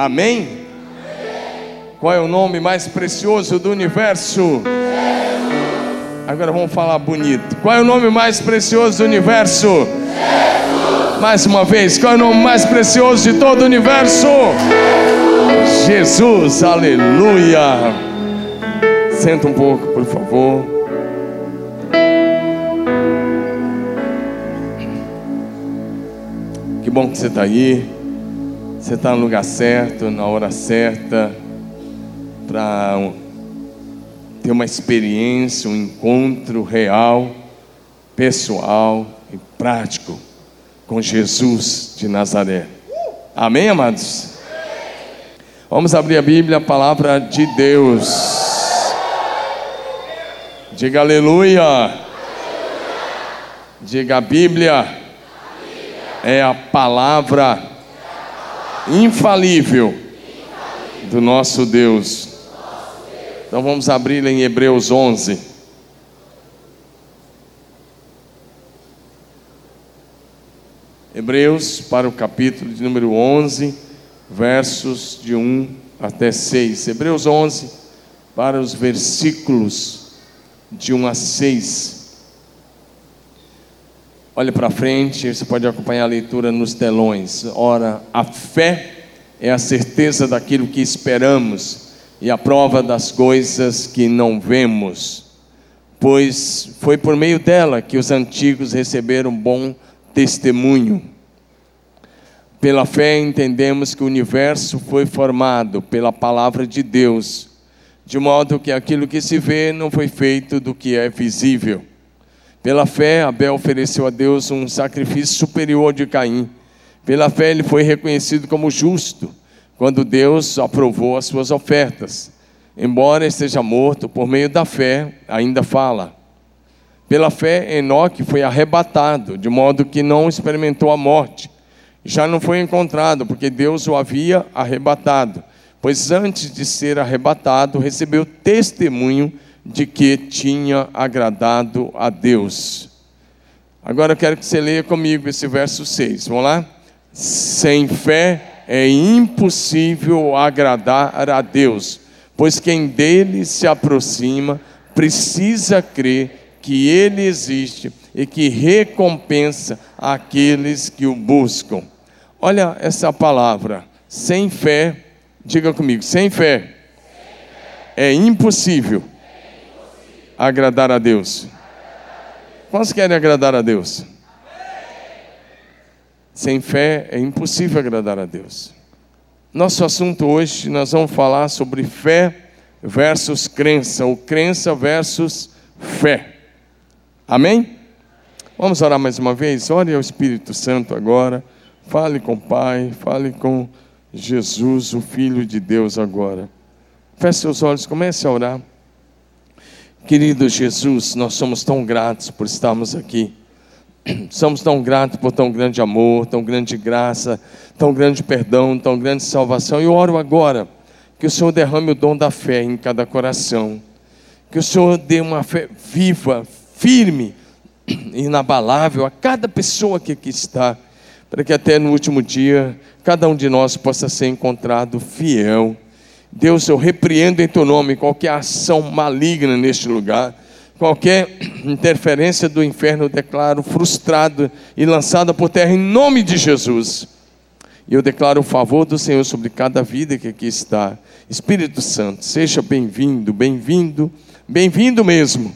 Amém? Qual é o nome mais precioso do universo? Agora vamos falar bonito. Qual é o nome mais precioso do universo? Jesus. Mais uma vez, qual é o nome mais precioso de todo o universo? Jesus, Jesus aleluia. Senta um pouco, por favor. Que bom que você está aí. Você está no lugar certo, na hora certa, para ter uma experiência, um encontro real, pessoal e prático com Jesus de Nazaré. Amém, amados? Vamos abrir a Bíblia, a palavra de Deus. Diga aleluia. Diga a Bíblia. É a palavra infalível do nosso Deus. Então vamos abrir em Hebreus 11. Hebreus para o capítulo de número 11, versos de 1 até 6. Hebreus 11 para os versículos de 1 a 6. Olhe para frente, você pode acompanhar a leitura nos telões. Ora, a fé é a certeza daquilo que esperamos e a prova das coisas que não vemos, pois foi por meio dela que os antigos receberam bom testemunho. Pela fé entendemos que o universo foi formado pela palavra de Deus, de modo que aquilo que se vê não foi feito do que é visível. Pela fé, Abel ofereceu a Deus um sacrifício superior de Caim. Pela fé, ele foi reconhecido como justo, quando Deus aprovou as suas ofertas. Embora esteja morto, por meio da fé, ainda fala. Pela fé, Enoque foi arrebatado, de modo que não experimentou a morte. Já não foi encontrado, porque Deus o havia arrebatado. Pois antes de ser arrebatado, recebeu testemunho de que tinha agradado a Deus. Agora eu quero que você leia comigo esse verso 6. Vamos lá? Sem fé é impossível agradar a Deus, pois quem dele se aproxima precisa crer que ele existe e que recompensa aqueles que o buscam. Olha essa palavra, sem fé, diga comigo, sem fé é impossível agradar a Deus? Quantos querem agradar a Deus? Sem fé é impossível agradar a Deus. Nosso assunto hoje, nós vamos falar sobre fé versus crença, ou crença versus fé. Amém? Vamos orar mais uma vez? Ore ao Espírito Santo agora. Fale com o Pai, fale com Jesus, o Filho de Deus agora. Feche seus olhos, comece a orar. Querido Jesus, nós somos tão gratos por estarmos aqui. Somos tão gratos por tão grande amor, tão grande graça, tão grande perdão, tão grande salvação. Eu oro agora que o Senhor derrame o dom da fé em cada coração. Que o Senhor dê uma fé viva, firme, inabalável a cada pessoa que aqui está, para que até no último dia cada um de nós possa ser encontrado fiel Deus, eu repreendo em teu nome qualquer ação maligna neste lugar, qualquer interferência do inferno, eu declaro frustrado e lançada por terra em nome de Jesus. E eu declaro o favor do Senhor sobre cada vida que aqui está. Espírito Santo, seja bem-vindo, bem-vindo, bem-vindo mesmo.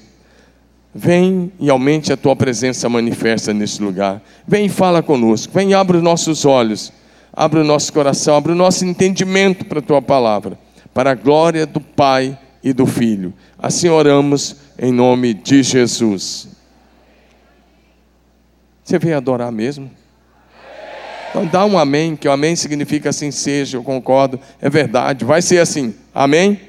Vem e aumente a tua presença manifesta neste lugar. Vem e fala conosco. Vem e abre os nossos olhos Abre o nosso coração, abre o nosso entendimento para a tua palavra, para a glória do Pai e do Filho. Assim oramos em nome de Jesus. Você veio adorar mesmo? Então dá um amém, que o amém significa assim seja, eu concordo, é verdade, vai ser assim. Amém? amém.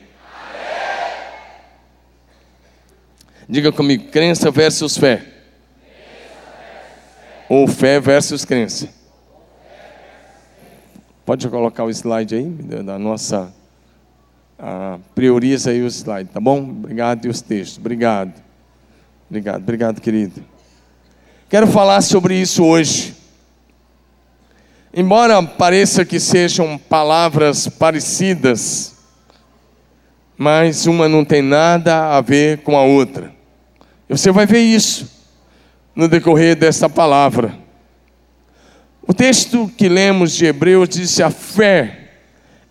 Diga comigo, crença versus fé. Crença versus fé. Ou fé versus crença. Pode colocar o slide aí, da nossa. Ah, prioriza aí o slide, tá bom? Obrigado e os textos. Obrigado. Obrigado, obrigado, querido. Quero falar sobre isso hoje. Embora pareça que sejam palavras parecidas, mas uma não tem nada a ver com a outra. Você vai ver isso no decorrer desta palavra. O texto que lemos de Hebreus diz: a fé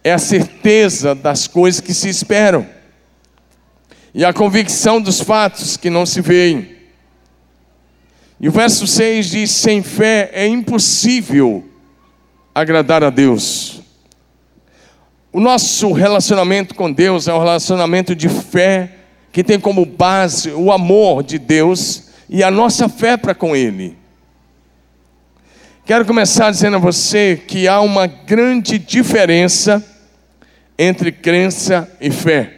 é a certeza das coisas que se esperam e a convicção dos fatos que não se veem. E o verso 6 diz: sem fé é impossível agradar a Deus. O nosso relacionamento com Deus é um relacionamento de fé que tem como base o amor de Deus e a nossa fé para com Ele. Quero começar dizendo a você que há uma grande diferença entre crença e fé.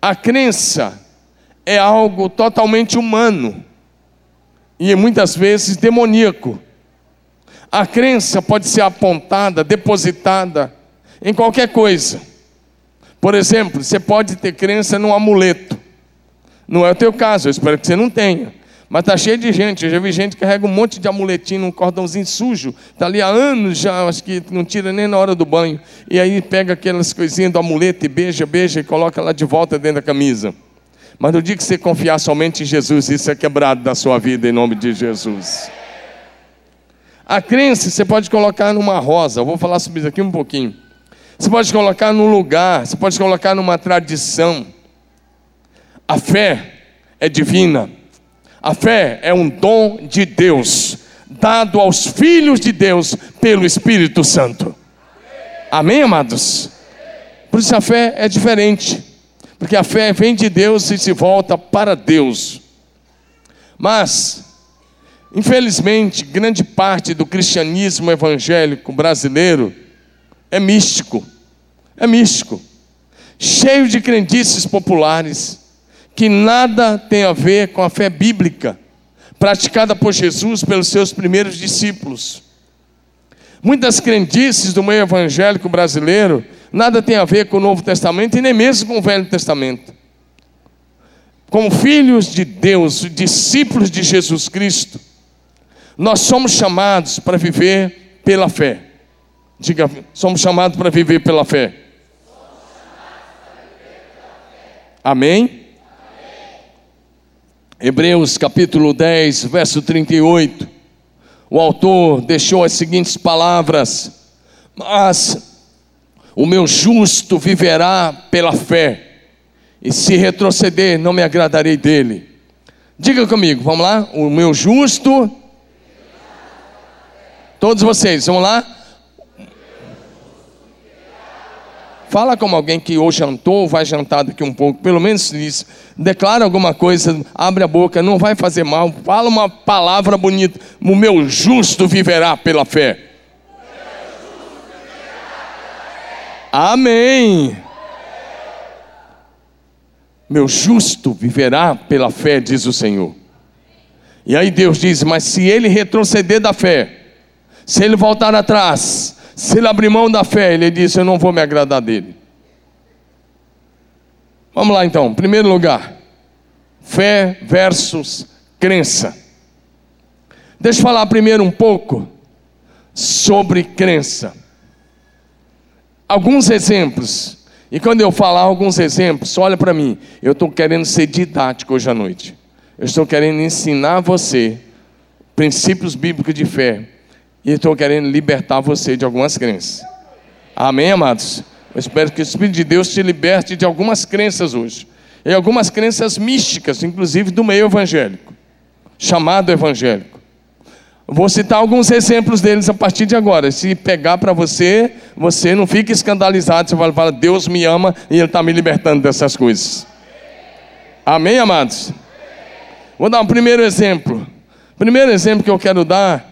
A crença é algo totalmente humano e muitas vezes demoníaco. A crença pode ser apontada, depositada em qualquer coisa. Por exemplo, você pode ter crença num amuleto. Não é o teu caso, eu espero que você não tenha. Mas está cheio de gente. Eu já vi gente que carrega um monte de amuletinho num cordãozinho sujo. Está ali há anos já, acho que não tira nem na hora do banho. E aí pega aquelas coisinhas do amuleto e beija, beija e coloca lá de volta dentro da camisa. Mas no dia que você confiar somente em Jesus, isso é quebrado da sua vida em nome de Jesus. A crença você pode colocar numa rosa. Eu vou falar sobre isso aqui um pouquinho. Você pode colocar num lugar, você pode colocar numa tradição. A fé é divina. A fé é um dom de Deus, dado aos filhos de Deus pelo Espírito Santo. Amém, amados? Por isso a fé é diferente, porque a fé vem de Deus e se volta para Deus. Mas, infelizmente, grande parte do cristianismo evangélico brasileiro é místico, é místico, cheio de crendices populares, que nada tem a ver com a fé bíblica, praticada por Jesus pelos seus primeiros discípulos. Muitas crendices do meio evangélico brasileiro nada tem a ver com o Novo Testamento e nem mesmo com o Velho Testamento. Como filhos de Deus, discípulos de Jesus Cristo, nós somos chamados para viver pela fé. Diga, somos chamados para viver pela fé. Amém? Amém? Hebreus capítulo 10, verso 38. O autor deixou as seguintes palavras: Mas o meu justo viverá pela fé, e se retroceder, não me agradarei dele. Diga comigo, vamos lá? O meu justo. Todos vocês, vamos lá? Fala como alguém que ou jantou ou vai jantar daqui um pouco, pelo menos isso. Declara alguma coisa, abre a boca, não vai fazer mal. Fala uma palavra bonita. O meu justo viverá pela fé. Amém. Meu justo viverá pela fé, diz o Senhor. E aí Deus diz: Mas se ele retroceder da fé, se ele voltar atrás, se ele abrir mão da fé, ele disse: Eu não vou me agradar dele. Vamos lá então, primeiro lugar, fé versus crença. Deixa eu falar primeiro um pouco sobre crença. Alguns exemplos. E quando eu falar alguns exemplos, olha para mim, eu estou querendo ser didático hoje à noite. Eu estou querendo ensinar você princípios bíblicos de fé e estou querendo libertar você de algumas crenças. Amém, amados? Eu espero que o Espírito de Deus te liberte de algumas crenças hoje. E algumas crenças místicas, inclusive do meio evangélico, chamado evangélico. Vou citar alguns exemplos deles a partir de agora. Se pegar para você, você não fica escandalizado. Você vai falar, Deus me ama e Ele está me libertando dessas coisas. Amém, amados? Vou dar um primeiro exemplo. Primeiro exemplo que eu quero dar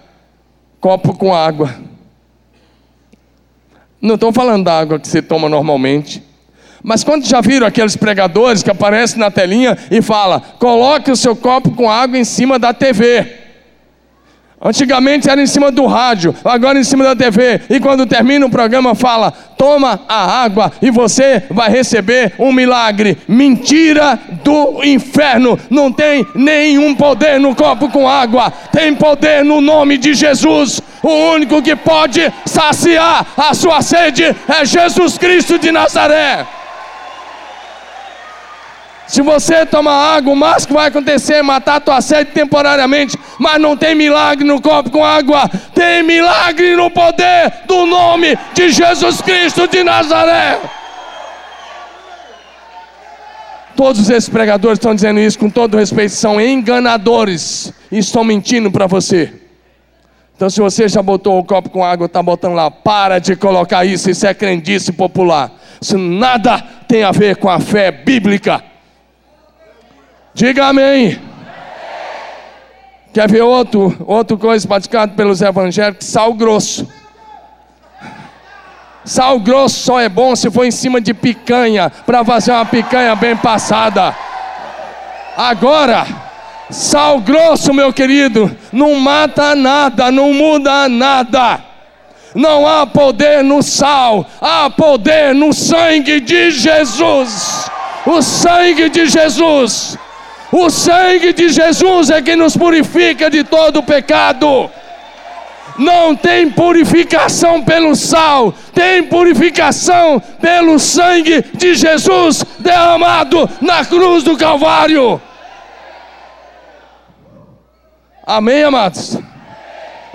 copo com água. Não estou falando da água que você toma normalmente. Mas quando já viram aqueles pregadores que aparecem na telinha e fala: coloque o seu copo com água em cima da TV. Antigamente era em cima do rádio, agora em cima da TV. E quando termina o programa, fala: toma a água e você vai receber um milagre. Mentira do inferno. Não tem nenhum poder no copo com água, tem poder no nome de Jesus. O único que pode saciar a sua sede é Jesus Cristo de Nazaré. Se você tomar água, o máximo que vai acontecer é matar a tua sede temporariamente, mas não tem milagre no copo com água, tem milagre no poder do nome de Jesus Cristo de Nazaré. Todos esses pregadores estão dizendo isso com todo respeito, são enganadores e estão mentindo para você. Então, se você já botou o copo com água, está botando lá, para de colocar isso, isso é crendice popular. Isso nada tem a ver com a fé bíblica. Diga amém. Quer ver outro, outra coisa praticada pelos evangélicos? Sal grosso. Sal grosso só é bom se for em cima de picanha, para fazer uma picanha bem passada. Agora, sal grosso, meu querido, não mata nada, não muda nada. Não há poder no sal, há poder no sangue de Jesus. O sangue de Jesus o sangue de Jesus é que nos purifica de todo pecado. Não tem purificação pelo sal, tem purificação pelo sangue de Jesus derramado na cruz do Calvário. Amém, amados?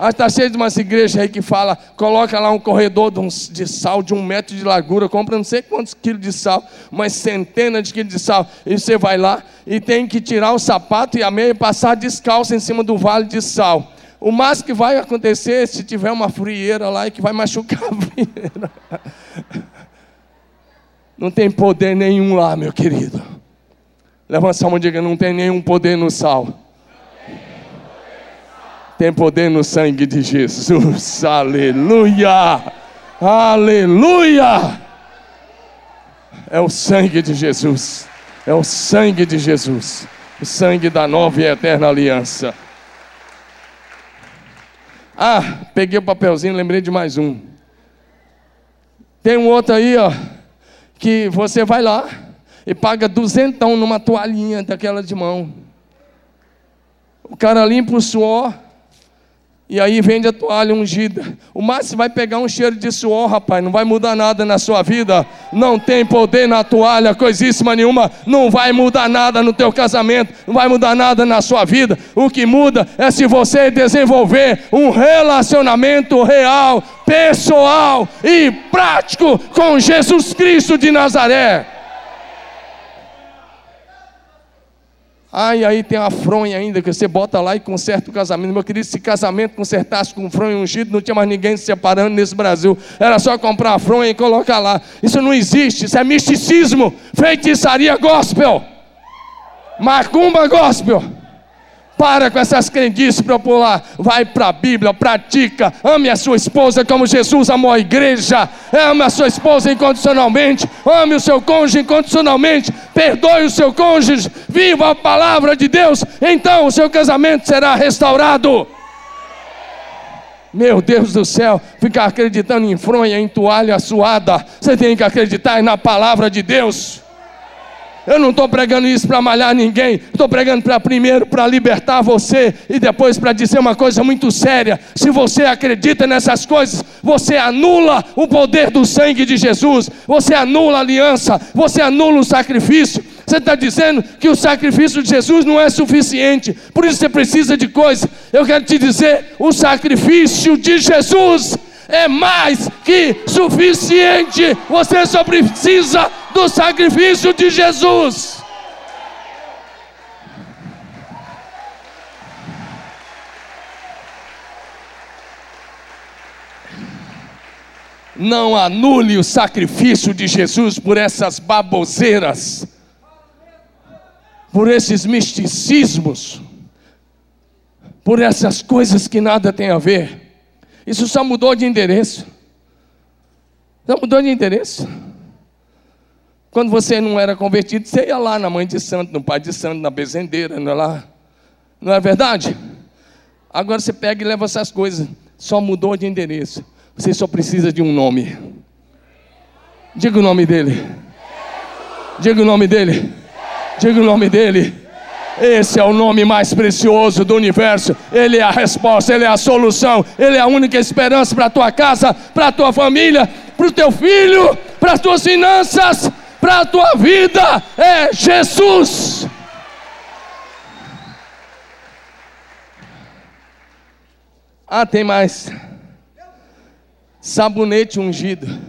Ah, está cheio de umas igrejas aí que fala, coloca lá um corredor de sal de um metro de largura, compra não sei quantos quilos de sal, umas centenas de quilos de sal, e você vai lá e tem que tirar o sapato e a meia e passar descalço em cima do vale de sal. O máximo que vai acontecer se tiver uma frieira lá e que vai machucar a frieira. Não tem poder nenhum lá, meu querido. Levanta a mão e diga: não tem nenhum poder no sal tem poder no sangue de Jesus. Aleluia! Aleluia! É o sangue de Jesus. É o sangue de Jesus. O sangue da nova e eterna aliança. Ah, peguei o papelzinho, lembrei de mais um. Tem um outro aí, ó, que você vai lá e paga duzentão numa toalhinha daquela de mão. O cara limpa o suor, e aí vende a toalha ungida. O máximo vai pegar um cheiro de suor, rapaz. Não vai mudar nada na sua vida. Não tem poder na toalha, coisíssima nenhuma. Não vai mudar nada no teu casamento. Não vai mudar nada na sua vida. O que muda é se você desenvolver um relacionamento real, pessoal e prático com Jesus Cristo de Nazaré. Ai, aí tem a fronha ainda, que você bota lá e conserta o casamento. Meu querido, se casamento consertasse com fronha ungido, não tinha mais ninguém se separando nesse Brasil. Era só comprar a fronha e colocar lá. Isso não existe, isso é misticismo, feitiçaria gospel, macumba gospel. Para com essas crendices popular. Vai para a Bíblia, pratica. Ame a sua esposa como Jesus amou a igreja. Ame a sua esposa incondicionalmente. Ame o seu cônjuge incondicionalmente. Perdoe o seu cônjuge. Viva a palavra de Deus. Então o seu casamento será restaurado. Meu Deus do céu, ficar acreditando em fronha, em toalha suada. Você tem que acreditar na palavra de Deus. Eu não estou pregando isso para malhar ninguém. Estou pregando para primeiro para libertar você e depois para dizer uma coisa muito séria. Se você acredita nessas coisas, você anula o poder do sangue de Jesus. Você anula a aliança. Você anula o sacrifício. Você está dizendo que o sacrifício de Jesus não é suficiente, por isso você precisa de coisa. Eu quero te dizer: o sacrifício de Jesus é mais que suficiente. Você só precisa do sacrifício de Jesus. Não anule o sacrifício de Jesus por essas baboseiras, por esses misticismos, por essas coisas que nada tem a ver. Isso só mudou de endereço. Só mudou de endereço. Quando você não era convertido, você ia lá na mãe de santo, no pai de santo, na bezendeira, não é lá? Não é verdade? Agora você pega e leva essas coisas. Só mudou de endereço. Você só precisa de um nome. Diga o nome dele. Diga o nome dele. Diga o nome dele. Esse é o nome mais precioso do universo. Ele é a resposta, ele é a solução, ele é a única esperança para a tua casa, para a tua família, para o teu filho, para as tuas finanças, para a tua vida. É Jesus. Ah, tem mais. Sabonete ungido.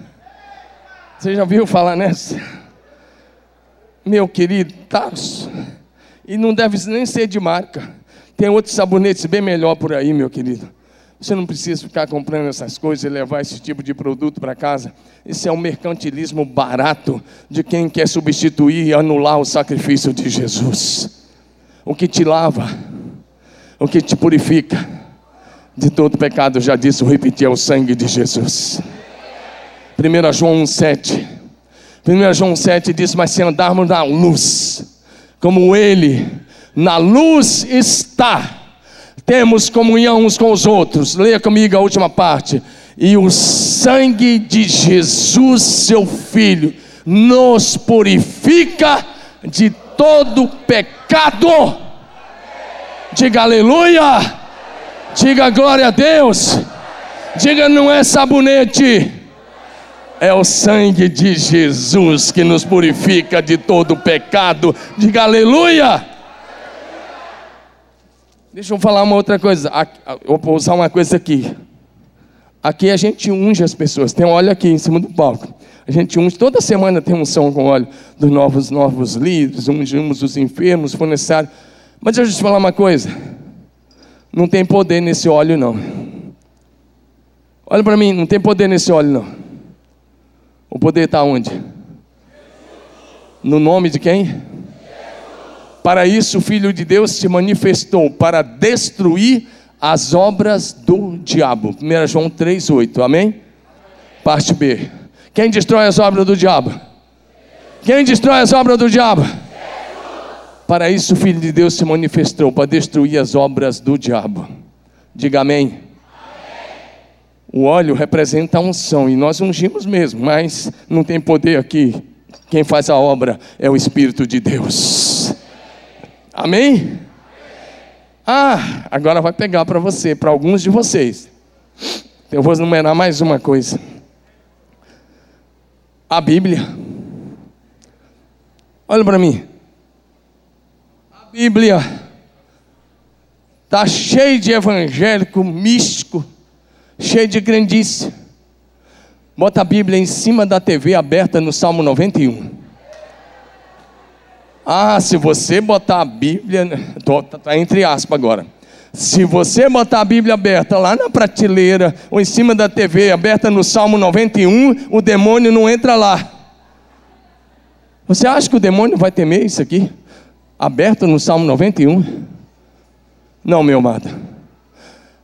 Você já viu falar nessa? Meu querido, tá. E não deve nem ser de marca. Tem outros sabonetes bem melhor por aí, meu querido. Você não precisa ficar comprando essas coisas e levar esse tipo de produto para casa. Isso é um mercantilismo barato de quem quer substituir e anular o sacrifício de Jesus. O que te lava, o que te purifica de todo pecado, já disse, repetir, é o sangue de Jesus. 1 João 1,7. 1 João 7 diz: Mas se andarmos na luz, como Ele na luz está, temos comunhão uns com os outros. Leia comigo a última parte. E o sangue de Jesus, seu Filho, nos purifica de todo pecado. Diga aleluia. Diga glória a Deus. Diga não é sabonete. É o sangue de Jesus que nos purifica de todo pecado. Diga aleluia. Deixa eu falar uma outra coisa. Eu vou usar uma coisa aqui. Aqui a gente unge as pessoas. Tem óleo aqui em cima do palco. A gente unge, toda semana tem som com óleo dos novos, novos líderes, ungimos os enfermos, for necessário. Mas deixa eu te falar uma coisa. Não tem poder nesse óleo, não. Olha para mim, não tem poder nesse óleo, não. O poder está onde? No nome de quem? Para isso o Filho de Deus se manifestou para destruir as obras do diabo. 1 João 3,8. Amém? Parte B. Quem destrói as obras do diabo? Quem destrói as obras do diabo? Para isso o Filho de Deus se manifestou para destruir as obras do diabo. Diga amém. O óleo representa a unção e nós ungimos mesmo, mas não tem poder aqui. Quem faz a obra é o Espírito de Deus. Amém? Ah, agora vai pegar para você, para alguns de vocês. Eu vou enumerar mais uma coisa. A Bíblia. Olha para mim. A Bíblia está cheia de evangélico místico, cheio de grandice. Bota a Bíblia em cima da TV aberta no Salmo 91. Ah, se você botar a Bíblia, tô, tá, tá entre aspas agora. Se você botar a Bíblia aberta lá na prateleira ou em cima da TV, aberta no Salmo 91, o demônio não entra lá. Você acha que o demônio vai temer isso aqui? Aberto no Salmo 91? Não, meu amado.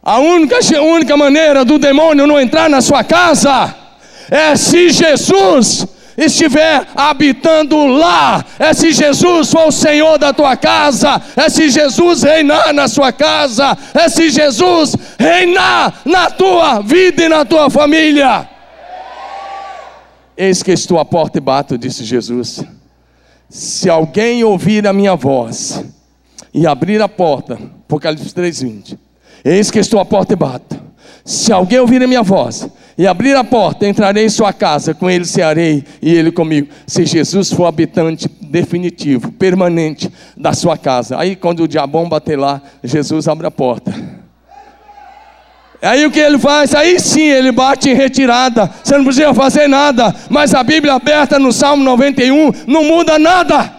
A única, a única maneira do demônio não entrar na sua casa é se Jesus estiver habitando lá, é se Jesus for o Senhor da tua casa, é se Jesus reinar na sua casa, é se Jesus reinar na tua vida e na tua família. Eis que estou à porta e bato, disse Jesus. Se alguém ouvir a minha voz e abrir a porta, Apocalipse 3:20. Eis que estou à porta e bato. Se alguém ouvir a minha voz e abrir a porta, entrarei em sua casa, com ele cearei e ele comigo. Se Jesus for habitante definitivo, permanente da sua casa. Aí quando o diabão bater lá, Jesus abre a porta. Aí o que ele faz? Aí sim ele bate em retirada. Você não precisa fazer nada. Mas a Bíblia aberta no Salmo 91 não muda nada.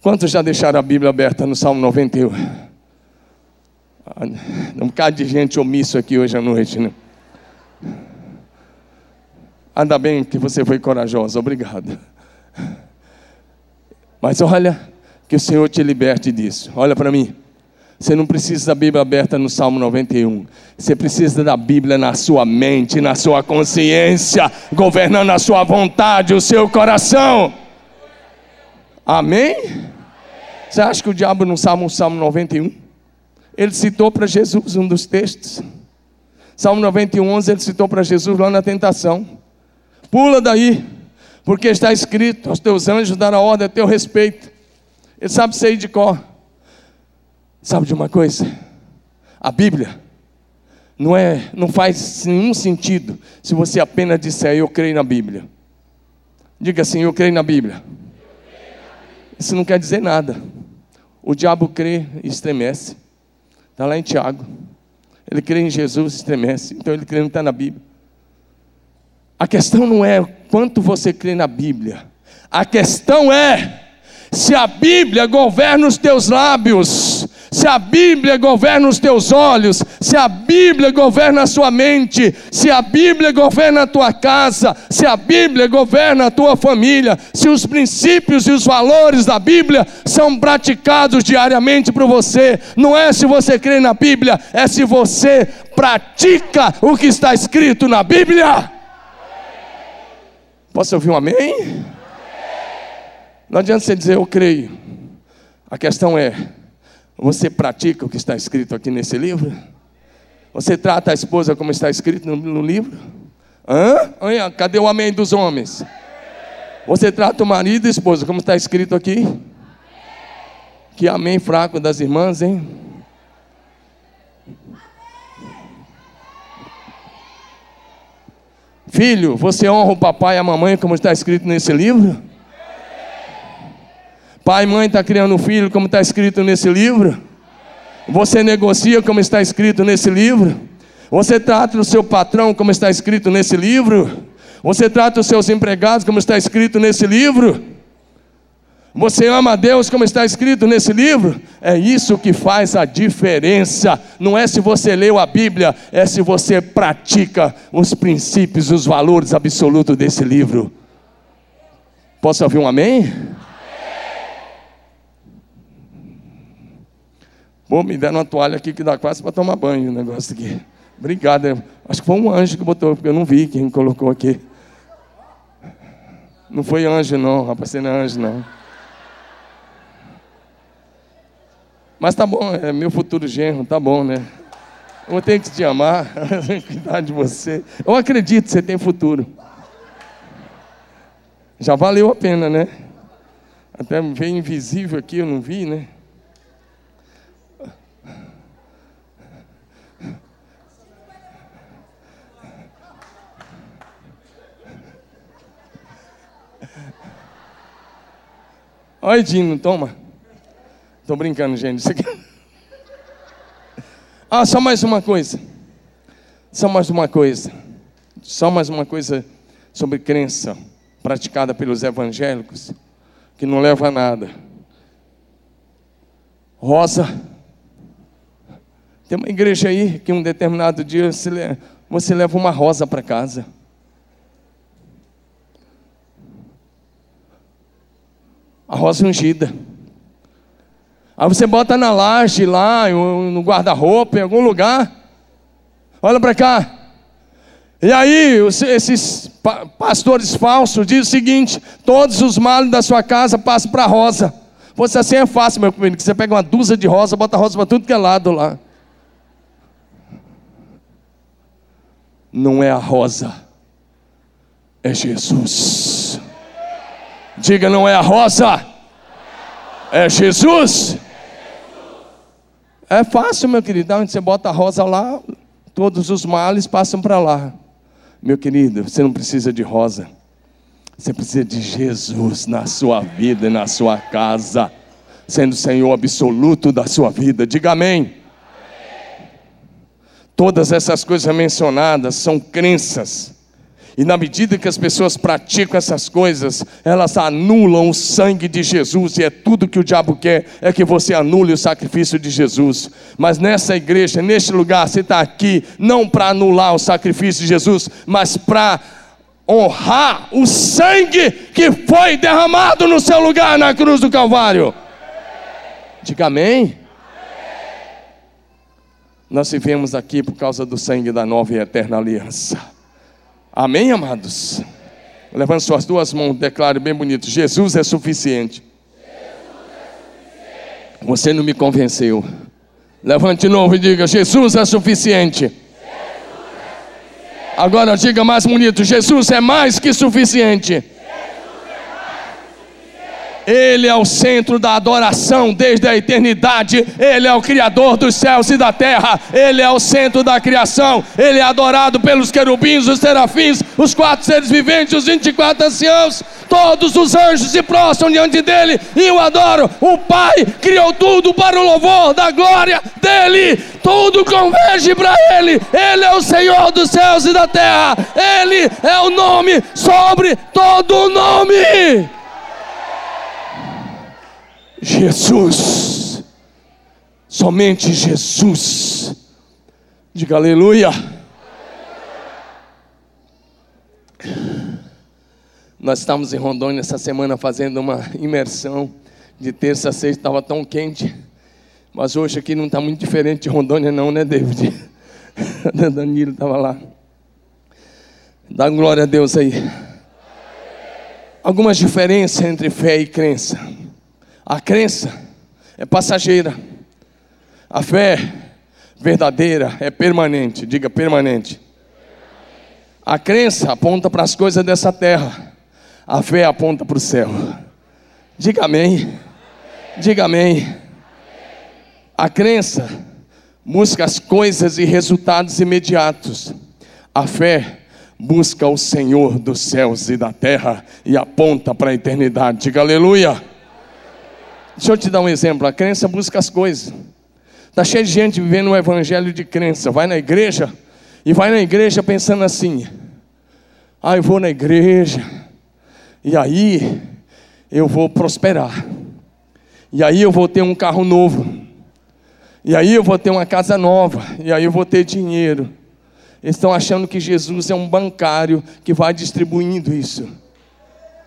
Quantos já deixaram a Bíblia aberta no Salmo 91? Um bocado de gente omisso aqui hoje à noite, né? Ainda bem que você foi corajosa, obrigado. Mas olha, que o Senhor te liberte disso. Olha para mim. Você não precisa da Bíblia aberta no Salmo 91. Você precisa da Bíblia na sua mente, na sua consciência, governando a sua vontade, o seu coração. Amém? Você acha que o diabo não sabe o Salmo 91? Ele citou para Jesus um dos textos. Salmo 91, 11, ele citou para Jesus lá na tentação. Pula daí, porque está escrito: aos teus anjos dará ordem a teu respeito. Ele sabe sair de cor. Sabe de uma coisa? A Bíblia não é, não faz nenhum sentido se você apenas disser eu creio na Bíblia. Diga assim, eu creio na Bíblia. Isso não quer dizer nada. O diabo crê e estremece. Está lá em Tiago. Ele crê em Jesus e estremece. Então ele crê não está na Bíblia. A questão não é quanto você crê na Bíblia. A questão é se a Bíblia governa os teus lábios se a Bíblia governa os teus olhos, se a Bíblia governa a sua mente, se a Bíblia governa a tua casa, se a Bíblia governa a tua família, se os princípios e os valores da Bíblia são praticados diariamente por você, não é se você crê na Bíblia, é se você pratica o que está escrito na Bíblia. Posso ouvir um amém? Não adianta você dizer eu creio. A questão é, você pratica o que está escrito aqui nesse livro? Você trata a esposa como está escrito no, livro? Hã? Cadê o amém dos homens? Você trata o marido e a esposa como está escrito aqui? Que amém fraco das irmãs, hein? Filho, você honra o papai e a mamãe como está escrito nesse livro? Pai e mãe está criando um filho, como está escrito nesse livro. Você negocia, como está escrito nesse livro. Você trata o seu patrão, como está escrito nesse livro. Você trata os seus empregados, como está escrito nesse livro. Você ama a Deus, como está escrito nesse livro? É isso que faz a diferença. Não é se você leu a Bíblia, é se você pratica os princípios, os valores absolutos desse livro. Posso ouvir um amém? Pô, me deram uma toalha aqui que dá quase para tomar banho o negócio aqui. Obrigado. Acho que foi um anjo que botou, porque eu não vi quem colocou aqui. Não foi anjo, não, rapaz, você não é anjo, não. Mas tá bom, é meu futuro genro, tá bom, né? Eu ter que te amar, cuidar de você. Eu acredito que você tem futuro. Já valeu a pena, né? Até veio invisível aqui, eu não vi, né? Olha, Dino, toma. Estou brincando, gente. Isso aqui... Ah, só mais uma coisa. Só mais uma coisa. Só mais uma coisa sobre crença praticada pelos evangélicos que não leva a nada. Rosa. Tem uma igreja aí que um determinado dia você leva uma rosa para casa. A rosa ungida. Aí você bota na laje lá, no guarda-roupa, em algum lugar. Olha para cá. E aí, esses pastores falsos dizem o seguinte: todos os males da sua casa passam para a rosa. Você assim é fácil, meu filho, que você pega uma dúzia de rosa, bota rosa para tudo que é lado lá. Não é a rosa, é Jesus. Diga, não é a rosa, é Jesus. É fácil, meu querido. Onde você bota a rosa lá, todos os males passam para lá. Meu querido, você não precisa de rosa. Você precisa de Jesus na sua vida e na sua casa, sendo o Senhor absoluto da sua vida. Diga amém. amém. Todas essas coisas mencionadas são crenças e na medida que as pessoas praticam essas coisas, elas anulam o sangue de Jesus, e é tudo que o diabo quer, é que você anule o sacrifício de Jesus. Mas nessa igreja, neste lugar, você está aqui, não para anular o sacrifício de Jesus, mas para honrar o sangue que foi derramado no seu lugar na cruz do Calvário. Diga amém. Nós vivemos aqui por causa do sangue da nova e eterna aliança. Amém, amados? Levante suas duas mãos, declare bem bonito: Jesus é suficiente. Você não me convenceu. Levante de novo e diga: Jesus é suficiente. Agora diga mais bonito: Jesus é mais que suficiente. Ele é o centro da adoração desde a eternidade. Ele é o Criador dos céus e da terra. Ele é o centro da criação. Ele é adorado pelos querubins, os serafins, os quatro seres viventes, os 24 anciãos. Todos os anjos se prostram diante dele e o adoram. O Pai criou tudo para o louvor da glória dele. Tudo converge para ele. Ele é o Senhor dos céus e da terra. Ele é o nome sobre todo nome. Jesus, somente Jesus. Diga aleluia. Nós estávamos em Rondônia essa semana fazendo uma imersão de terça a sexta, estava tão quente, mas hoje aqui não está muito diferente de Rondônia, não, né, David? Danilo estava lá. Dá glória a Deus aí. Algumas diferenças entre fé e crença. A crença é passageira. A fé verdadeira é permanente. Diga permanente. A crença aponta para as coisas dessa terra. A fé aponta para o céu. Diga amém. Diga amém. A crença busca as coisas e resultados imediatos. A fé busca o Senhor dos céus e da terra e aponta para a eternidade. Diga aleluia. Deixa eu te dar um exemplo. A crença busca as coisas. Está cheio de gente vivendo um evangelho de crença. Vai na igreja e vai na igreja pensando assim: ah, eu vou na igreja e aí eu vou prosperar. E aí eu vou ter um carro novo. E aí eu vou ter uma casa nova. E aí eu vou ter dinheiro. Eles estão achando que Jesus é um bancário que vai distribuindo isso.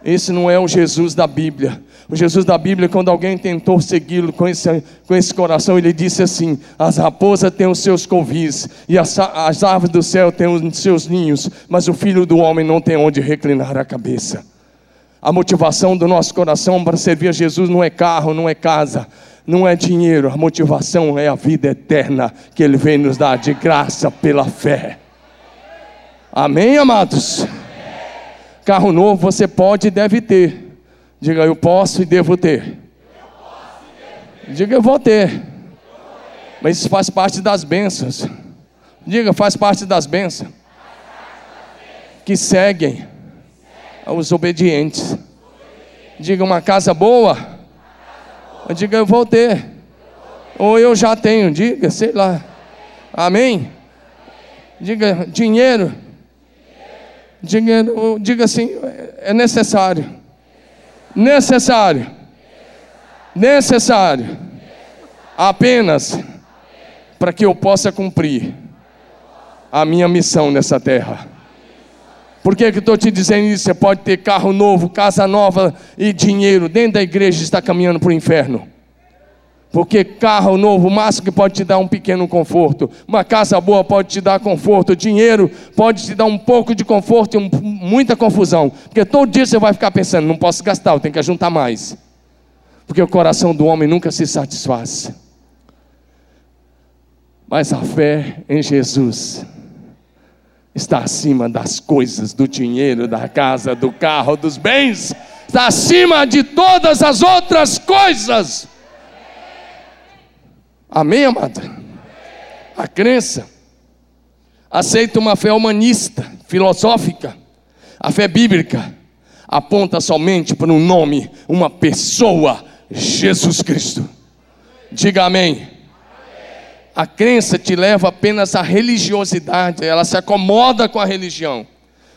Esse não é o Jesus da Bíblia. O Jesus da Bíblia, quando alguém tentou segui-lo com esse, com esse coração, ele disse assim: As raposas têm os seus covis, e as, as do céu têm os seus ninhos, mas o filho do homem não tem onde reclinar a cabeça. A motivação do nosso coração para servir a Jesus não é carro, não é casa, não é dinheiro, a motivação é a vida eterna que Ele vem nos dar de graça pela fé. Amém, amados? Carro novo você pode e deve ter. Diga, eu posso e devo ter. Diga, eu vou ter. Mas isso faz parte das bênçãos. Diga, faz parte das bênçãos. Que seguem os obedientes. Diga, uma casa boa. Diga, eu vou ter. Ou eu já tenho. Diga, sei lá. Amém? Diga, dinheiro. Diga, diga assim: é necessário. Necessário. Necessário. Apenas para que eu possa cumprir a minha missão nessa terra. Por que, que estou te dizendo isso? Você pode ter carro novo, casa nova e dinheiro dentro da igreja está caminhando para o inferno. Porque carro novo, o máximo que pode te dar um pequeno conforto. Uma casa boa pode te dar conforto. Dinheiro pode te dar um pouco de conforto e muita confusão. Porque todo dia você vai ficar pensando: não posso gastar, eu tenho que juntar mais. Porque o coração do homem nunca se satisfaz. Mas a fé em Jesus está acima das coisas, do dinheiro, da casa, do carro, dos bens. Está acima de todas as outras coisas. Amém, amado? A crença aceita uma fé humanista, filosófica. A fé bíblica aponta somente para um nome, uma pessoa, Jesus Cristo. Diga amém. A crença te leva apenas à religiosidade, ela se acomoda com a religião.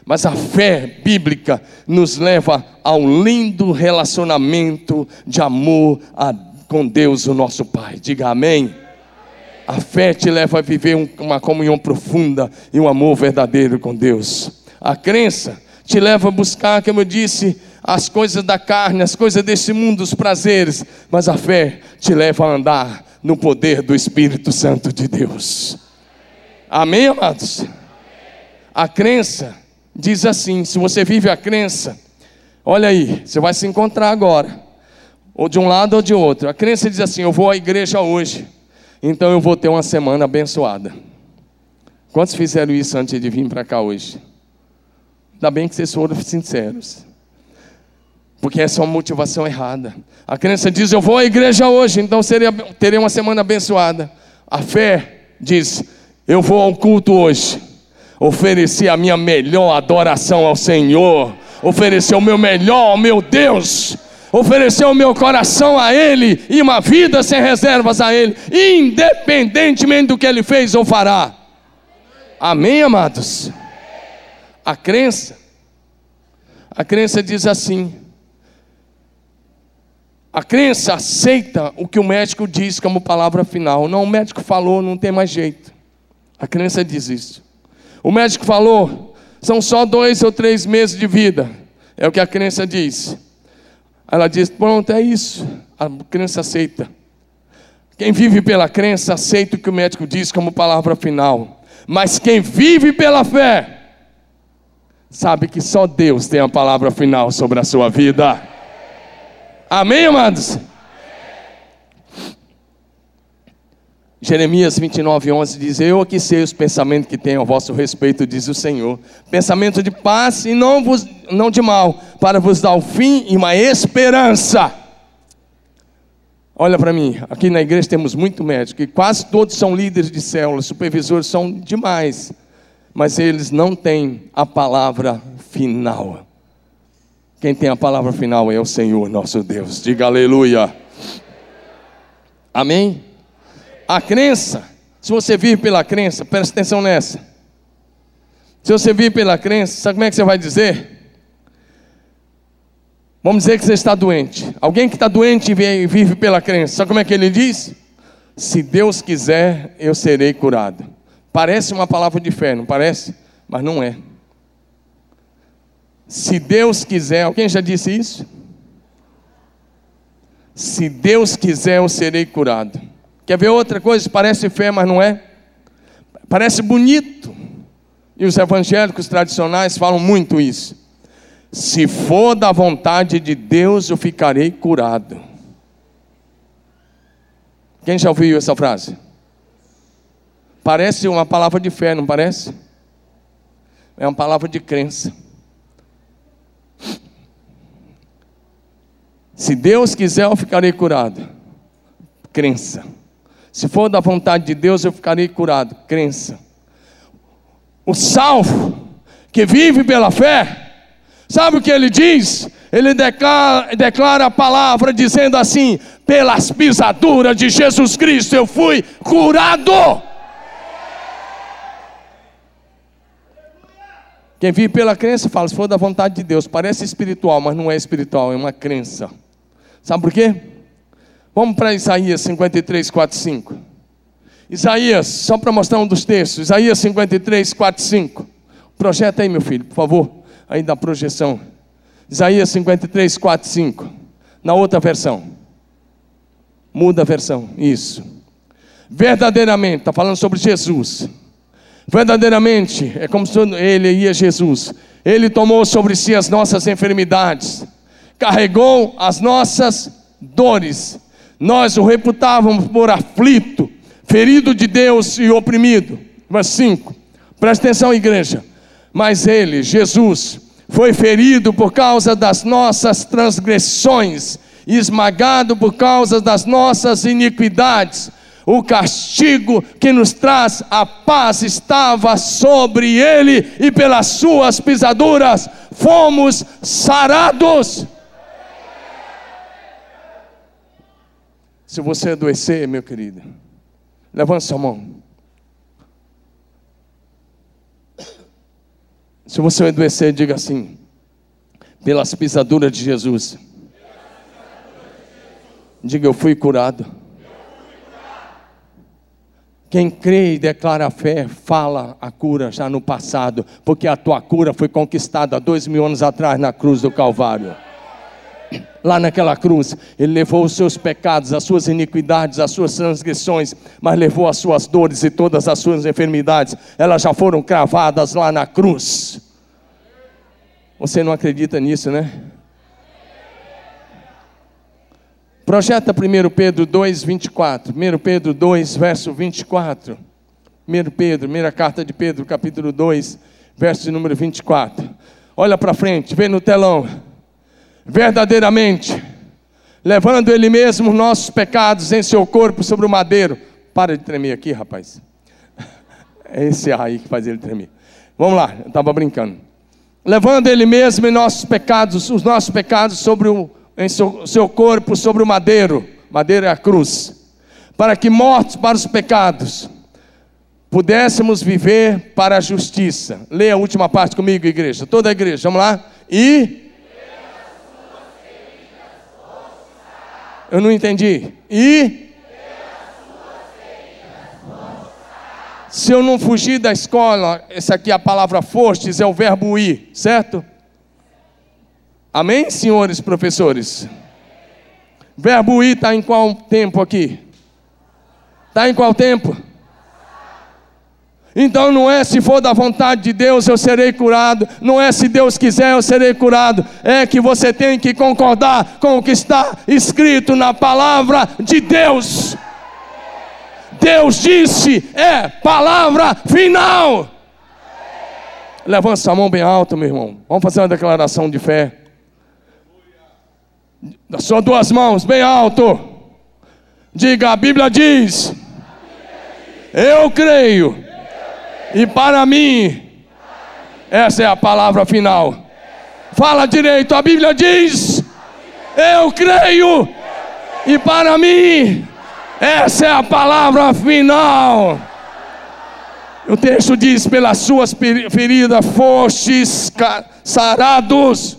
Mas a fé bíblica nos leva a um lindo relacionamento de amor a Deus com Deus, o nosso Pai. Diga amém. A fé te leva a viver uma comunhão profunda e um amor verdadeiro com Deus. A crença te leva a buscar, como eu disse, as coisas da carne, as coisas desse mundo, os prazeres, mas a fé te leva a andar no poder do Espírito Santo de Deus. Amém, amados? A crença diz assim: se você vive a crença, olha aí, você vai se encontrar agora ou de um lado ou de outro. A crença diz assim: eu vou à igreja hoje, Então eu vou ter uma semana abençoada. Quantos fizeram isso antes de vir para cá hoje? Ainda bem que vocês foram sinceros. Porque essa é uma motivação errada. A crença diz: Eu vou à igreja hoje, então seria, terei uma semana abençoada. A fé diz: Eu vou ao culto hoje. Oferecer a minha melhor adoração ao Senhor. Oferecer o meu melhor ao meu Deus oferecer o meu coração a Ele e uma vida sem reservas a Ele, independentemente do que Ele fez ou fará. Amém, amados? A crença, a crença diz assim: a crença aceita o que o médico diz como palavra final. Não, o médico falou, não tem mais jeito. A crença diz isso. O médico falou, são só dois ou três meses de vida. É o que a crença diz. Ela diz: Pronto, é isso. A crença aceita. Quem vive pela crença aceita o que o médico diz como palavra final. Mas quem vive pela fé, sabe que só Deus tem a palavra final sobre a sua vida. Amém, amados? Jeremias 29, 11 diz: Eu aqui sei os pensamentos que tenho a vosso respeito, diz o Senhor. Pensamento de paz e não, vos, não de mal, para vos dar o fim e uma esperança. Olha para mim, aqui na igreja temos muito médico, e quase todos são líderes de células, supervisores são demais, mas eles não têm a palavra final. Quem tem a palavra final é o Senhor nosso Deus. Diga aleluia. Amém? A crença, se você vive pela crença, presta atenção nessa. Se você vive pela crença, sabe como é que você vai dizer? Vamos dizer que você está doente. Alguém que está doente e vive pela crença, sabe como é que ele diz? Se Deus quiser, eu serei curado. Parece uma palavra de fé, não parece? Mas não é. Se Deus quiser, alguém já disse isso? Se Deus quiser, eu serei curado. Quer ver outra coisa? Parece fé, mas não é. Parece bonito. E os evangélicos tradicionais falam muito isso. Se for da vontade de Deus, eu ficarei curado. Quem já ouviu essa frase? Parece uma palavra de fé, não parece? É uma palavra de crença. Se Deus quiser, eu ficarei curado. Crença. Se for da vontade de Deus, eu ficarei curado. Crença. O salvo, que vive pela fé, sabe o que ele diz? Ele declara, declara a palavra dizendo assim: pelas pisaduras de Jesus Cristo eu fui curado. Quem vive pela crença fala, se for da vontade de Deus, parece espiritual, mas não é espiritual, é uma crença. Sabe por quê? Vamos para Isaías 53, 4, 5. Isaías, só para mostrar um dos textos. Isaías 53, 4, 5. Projeta aí, meu filho, por favor. Aí da projeção. Isaías 53, 4, 5. Na outra versão. Muda a versão. Isso. Verdadeiramente, está falando sobre Jesus. Verdadeiramente, é como se ele ia Jesus. Ele tomou sobre si as nossas enfermidades, carregou as nossas dores nós o reputávamos por aflito, ferido de Deus e oprimido. Verso 5. Presta atenção, igreja. Mas ele, Jesus, foi ferido por causa das nossas transgressões, esmagado por causa das nossas iniquidades. O castigo que nos traz a paz estava sobre ele, e pelas suas pisaduras fomos sarados. Se você adoecer, meu querido, levante sua mão. Se você adoecer, diga assim: pelas pisaduras de Jesus. Diga, eu fui curado. Quem crê e declara a fé, fala a cura já no passado, porque a tua cura foi conquistada dois mil anos atrás na cruz do Calvário lá naquela cruz. Ele levou os seus pecados, as suas iniquidades, as suas transgressões, mas levou as suas dores e todas as suas enfermidades. Elas já foram cravadas lá na cruz. Você não acredita nisso, né? Projeta 1 Pedro 2, 24. 1 Pedro 2, verso 24. 1 Pedro, primeira carta de Pedro, capítulo 2, verso número 24. Olha para frente, vê no telão. Verdadeiramente, levando Ele mesmo nossos pecados em seu corpo sobre o madeiro. Para de tremer aqui, rapaz. É esse aí que faz ele tremer. Vamos lá, eu estava brincando. Levando Ele mesmo em nossos pecados, os nossos pecados sobre o, em seu, seu corpo, sobre o madeiro. Madeiro é a cruz. Para que mortos para os pecados pudéssemos viver para a justiça. Leia a última parte comigo, igreja. Toda a igreja, vamos lá. E. Eu não entendi. E. Se eu não fugir da escola, essa aqui é a palavra fostes, é o verbo ir, certo? Amém, senhores professores? Verbo ir está em qual tempo aqui? Está em qual tempo? Então não é se for da vontade de Deus eu serei curado, não é se Deus quiser eu serei curado, é que você tem que concordar com o que está escrito na palavra de Deus. Deus disse, é palavra final. Levanta sua mão bem alta, meu irmão. Vamos fazer uma declaração de fé. Das suas duas mãos, bem alto. Diga, a Bíblia diz: Eu creio e para mim, essa é a palavra final. Fala direito, a Bíblia diz: Eu creio, e para mim, essa é a palavra final. O texto diz: Pelas suas feridas fostes sarados.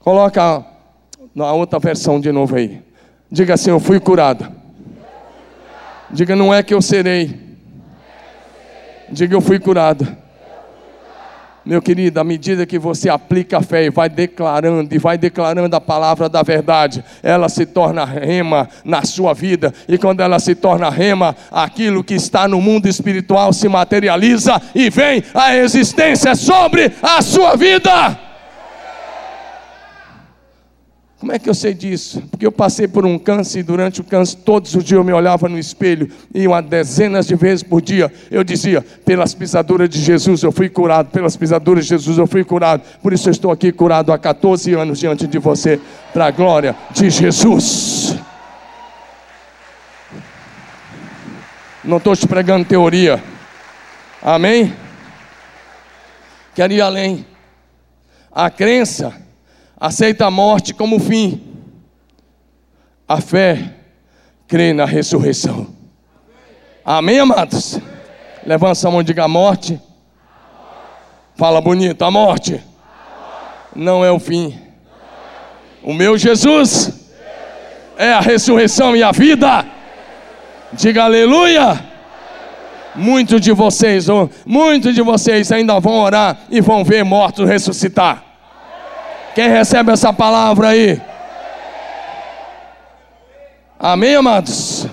Coloca na outra versão de novo aí. Diga assim: Eu fui curado. Diga: Não é que eu serei Diga, eu fui curado. Meu querido, à medida que você aplica a fé e vai declarando, e vai declarando a palavra da verdade, ela se torna rema na sua vida, e quando ela se torna rema, aquilo que está no mundo espiritual se materializa e vem a existência sobre a sua vida. Como é que eu sei disso? Porque eu passei por um câncer e durante o câncer, todos os dias eu me olhava no espelho e uma dezenas de vezes por dia eu dizia: pelas pisaduras de Jesus eu fui curado, pelas pisaduras de Jesus eu fui curado. Por isso eu estou aqui curado há 14 anos diante de você, para a glória de Jesus. Não estou te pregando teoria, amém? Quero ir além. A crença aceita a morte como fim. A fé crê na ressurreição. Amém, amados? Levanta a mão e diga a morte. Fala bonito, a morte não é o fim. O meu Jesus é a ressurreição e a vida. Diga aleluia. Muitos de vocês, muitos de vocês ainda vão orar e vão ver mortos ressuscitar. Quem recebe essa palavra aí? Amém, amados?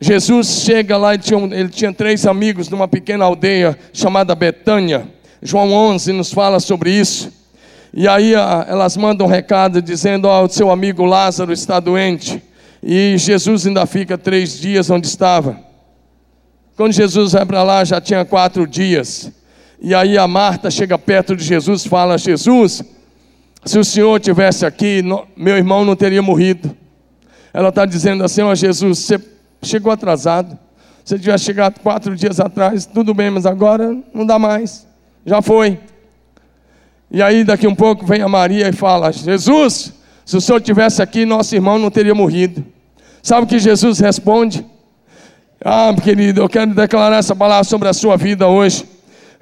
Jesus chega lá, ele tinha, ele tinha três amigos numa pequena aldeia chamada Betânia. João 11 nos fala sobre isso. E aí elas mandam um recado dizendo: Ó, oh, seu amigo Lázaro está doente. E Jesus ainda fica três dias onde estava. Quando Jesus vai para lá, já tinha quatro dias. E aí a Marta chega perto de Jesus e fala: Jesus, se o senhor tivesse aqui, meu irmão não teria morrido. Ela está dizendo assim: Ó Jesus, você chegou atrasado. Se tivesse chegado quatro dias atrás, tudo bem, mas agora não dá mais. Já foi. E aí daqui um pouco vem a Maria e fala: Jesus, se o senhor tivesse aqui, nosso irmão não teria morrido. Sabe o que Jesus responde? Ah, querido, eu quero declarar essa palavra sobre a sua vida hoje.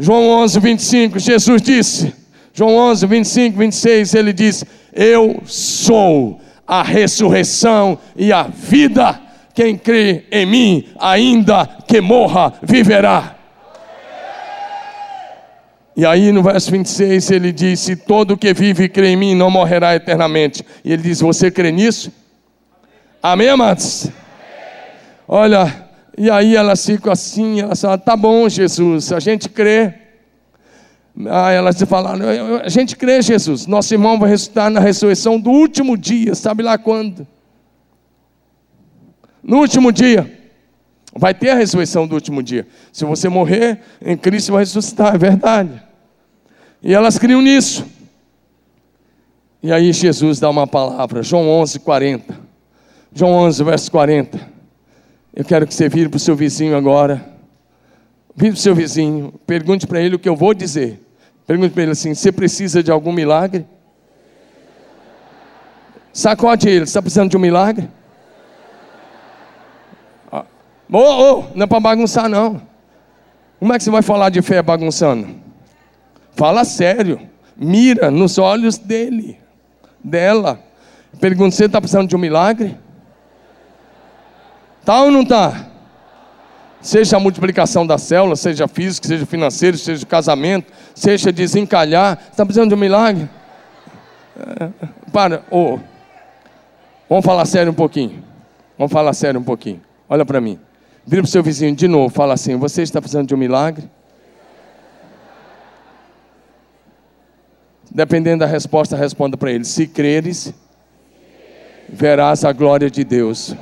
João 11, 25, Jesus disse, João 11, 25, 26, ele diz: Eu sou a ressurreição e a vida. Quem crê em mim, ainda que morra, viverá. E aí no verso 26 ele disse: Todo que vive e crê em mim não morrerá eternamente. E ele diz: Você crê nisso? Amém, amados? Olha, e aí elas ficam assim, elas falam, tá bom, Jesus, a gente crê. Ah, elas falaram, a gente crê, Jesus, nosso irmão vai ressuscitar na ressurreição do último dia, sabe lá quando? No último dia. Vai ter a ressurreição do último dia. Se você morrer, em Cristo vai ressuscitar, é verdade. E elas criam nisso. E aí Jesus dá uma palavra, João 11, 40. João 11, verso 40. Eu quero que você vire para o seu vizinho agora. Vire para o seu vizinho, pergunte para ele o que eu vou dizer. Pergunte para ele assim: você precisa de algum milagre? Sacode ele, está precisando de um milagre? Ô, oh, oh, não é para bagunçar, não. Como é que você vai falar de fé bagunçando? Fala sério. Mira nos olhos dele, dela. Pergunta: você está precisando de um milagre? Tá ou não tá? Seja a multiplicação da célula, seja físico, seja financeiro, seja casamento, seja desencalhar. Está precisando de um milagre? É, para, oh. vamos falar sério um pouquinho. Vamos falar sério um pouquinho. Olha para mim. Vira para o seu vizinho de novo, fala assim: Você está precisando de um milagre? Dependendo da resposta, responda para ele: Se creres, verás a glória de Deus.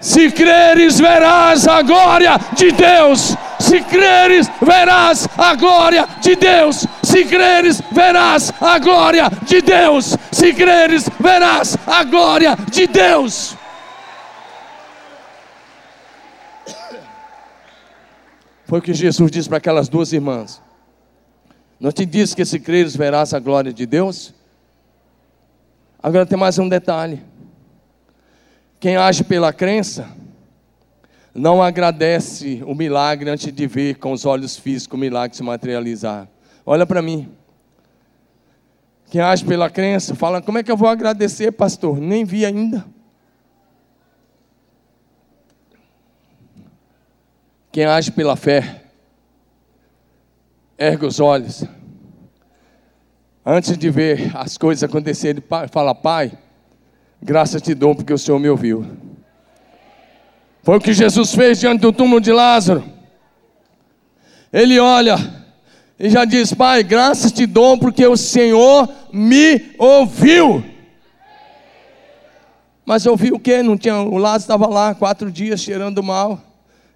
Se creres, verás a glória de Deus. Se creres, verás a glória de Deus. Se creres, verás a glória de Deus. Se creres, verás a glória de Deus. Foi o que Jesus disse para aquelas duas irmãs. Não te disse que se creres verás a glória de Deus? Agora tem mais um detalhe. Quem age pela crença não agradece o milagre antes de ver com os olhos físicos o milagre se materializar. Olha para mim. Quem age pela crença fala: Como é que eu vou agradecer, pastor? Nem vi ainda. Quem age pela fé, ergue os olhos. Antes de ver as coisas acontecerem, fala: Pai, graças te dou porque o Senhor me ouviu. Foi o que Jesus fez diante do túmulo de Lázaro. Ele olha e já diz: Pai, graças te dou porque o Senhor me ouviu. Mas ouviu o que? Não tinha, o Lázaro estava lá quatro dias cheirando mal.